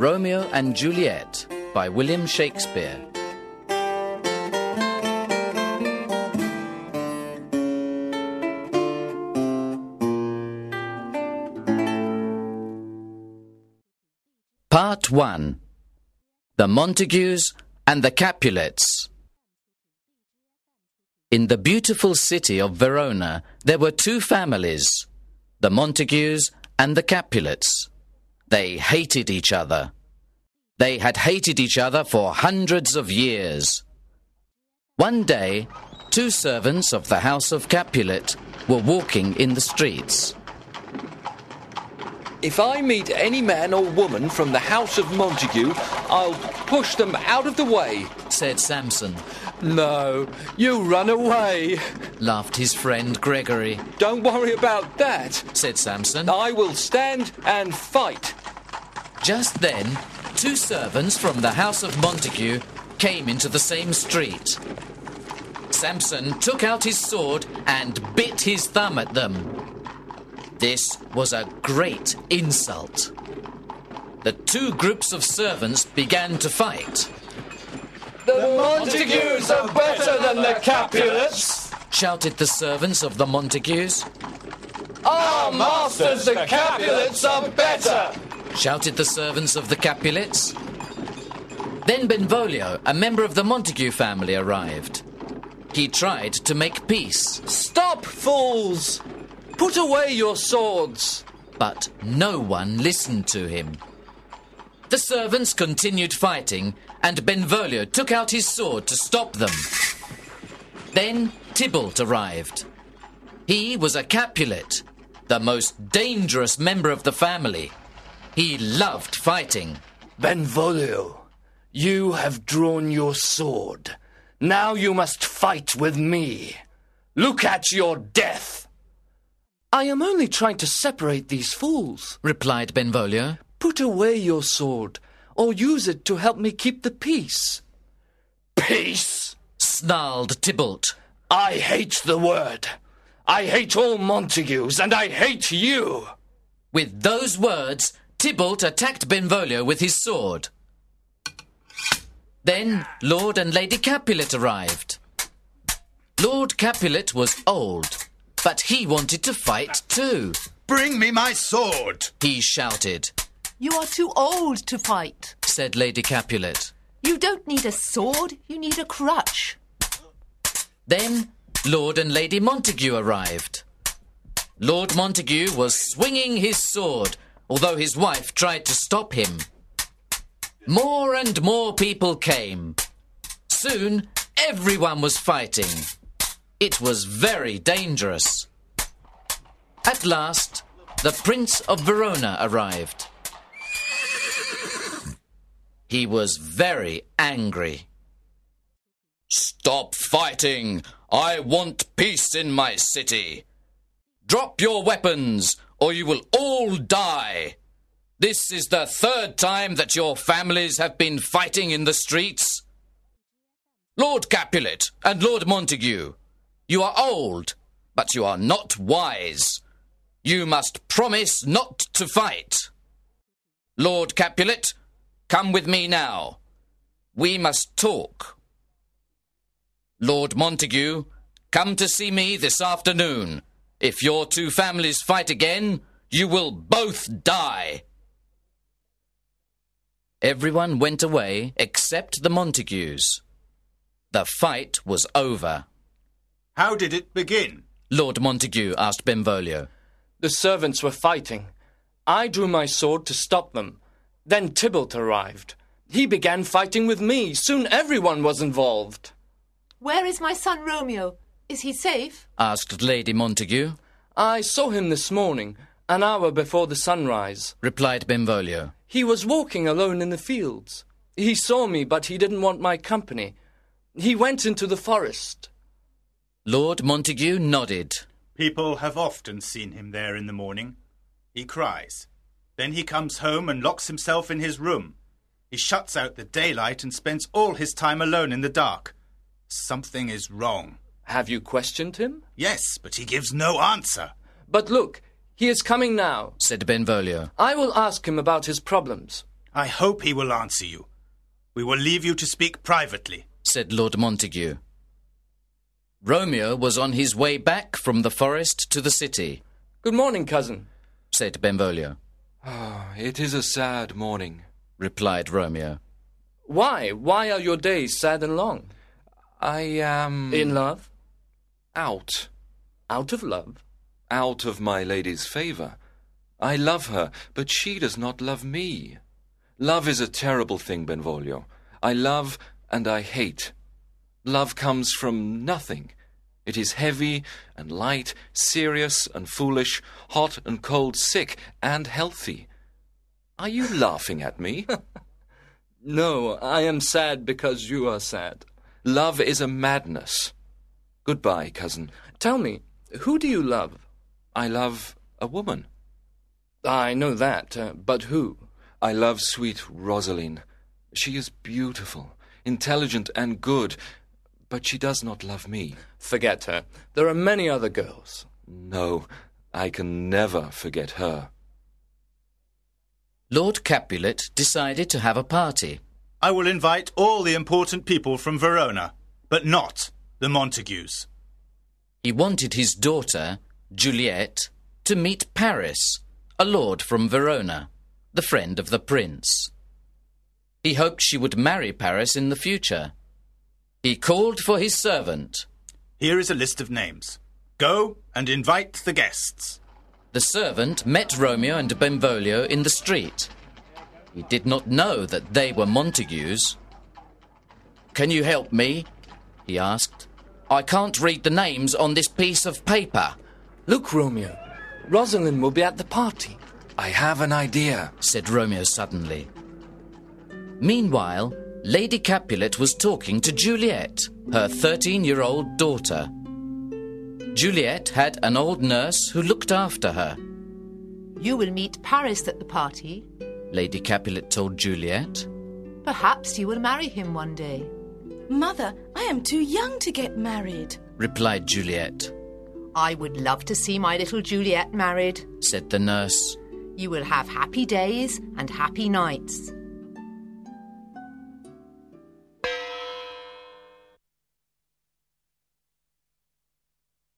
Romeo and Juliet by William Shakespeare. Part 1 The Montagues and the Capulets. In the beautiful city of Verona, there were two families, the Montagues and the Capulets. They hated each other. They had hated each other for hundreds of years. One day, two servants of the house of Capulet were walking in the streets. If I meet any man or woman from the house of Montague, I'll push them out of the way, said Samson. No, you run away, laughed his friend Gregory. Don't worry about that, said Samson. I will stand and fight. Just then, two servants from the house of Montague came into the same street. Samson took out his sword and bit his thumb at them. This was a great insult. The two groups of servants began to fight. The Montagues are better than the Capulets, shouted the servants of the Montagues. Our masters, the Capulets, are better, shouted the servants of the Capulets. Then Benvolio, a member of the Montague family, arrived. He tried to make peace. Stop, fools! Put away your swords! But no one listened to him. The servants continued fighting, and Benvolio took out his sword to stop them. Then Tybalt arrived. He was a Capulet, the most dangerous member of the family. He loved fighting. Benvolio, you have drawn your sword. Now you must fight with me. Look at your death. I am only trying to separate these fools, replied Benvolio. Put away your sword, or use it to help me keep the peace. Peace? snarled Tybalt. I hate the word. I hate all Montagues, and I hate you. With those words, Tybalt attacked Benvolio with his sword. Then Lord and Lady Capulet arrived. Lord Capulet was old, but he wanted to fight too. Bring me my sword, he shouted. You are too old to fight, said Lady Capulet. You don't need a sword, you need a crutch. Then Lord and Lady Montague arrived. Lord Montague was swinging his sword, although his wife tried to stop him. More and more people came. Soon, everyone was fighting. It was very dangerous. At last, the Prince of Verona arrived. He was very angry. Stop fighting! I want peace in my city. Drop your weapons, or you will all die. This is the third time that your families have been fighting in the streets. Lord Capulet and Lord Montague, you are old, but you are not wise. You must promise not to fight. Lord Capulet, come with me now. We must talk. Lord Montague, come to see me this afternoon. If your two families fight again, you will both die. Everyone went away except the Montagues. The fight was over. How did it begin? Lord Montague asked Benvolio. The servants were fighting. I drew my sword to stop them. Then Tybalt arrived. He began fighting with me. Soon everyone was involved. Where is my son Romeo? Is he safe? asked Lady Montague. I saw him this morning, an hour before the sunrise, replied Benvolio. He was walking alone in the fields. He saw me, but he didn't want my company. He went into the forest. Lord Montague nodded. People have often seen him there in the morning. He cries. Then he comes home and locks himself in his room. He shuts out the daylight and spends all his time alone in the dark. Something is wrong. Have you questioned him? Yes, but he gives no answer. But look, he is coming now, said Benvolio. I will ask him about his problems. I hope he will answer you. We will leave you to speak privately. said Lord Montague. Romeo was on his way back from the forest to the city, Good morning, cousin. said Benvolio. Ah, it is a sad morning. Replied Romeo. Why? Why are your days sad and long? I am In love? Out, Out of love? out of my lady's favour. I love her, but she does not love me. Love is a terrible thing, Benvolio. I love and I hate. Love comes from nothing. It is heavy and light, serious and foolish, hot and cold, sick and healthy. Are you laughing at me? No, I am sad because you are sad. Love is a madness. Goodbye, cousin. Tell me, who do you love? I love a woman. I know that, uh, but who? I love sweet Rosaline. She is beautiful, intelligent, and good, but she does not love me. Forget her. There are many other girls. No, I can never forget her. Lord Capulet decided to have a party. I will invite all the important people from Verona, but not the Montagues. He wanted his daughter, Juliet, to meet Paris, a lord from Verona, the friend of the prince. He hoped she would marry Paris in the future. He called for his servant. Here is a list of names. Go and invite the guests. The servant met Romeo and Benvolio in the street. He did not know that they were Montagues. Can you help me? he asked. I can't read the names on this piece of paper, Look, Romeo. Rosaline will be at the party. I have an idea. said Romeo suddenly. Meanwhile, Lady Capulet was talking to Juliet, her 13 year old daughter. Juliet had an old nurse who looked after her. You will meet Paris at the party. Lady Capulet told Juliet. Perhaps you will marry him one day. Mother, I am too young to get married. replied Juliet. I would love to see my little Juliet married. Said the nurse. You will have happy days and happy nights.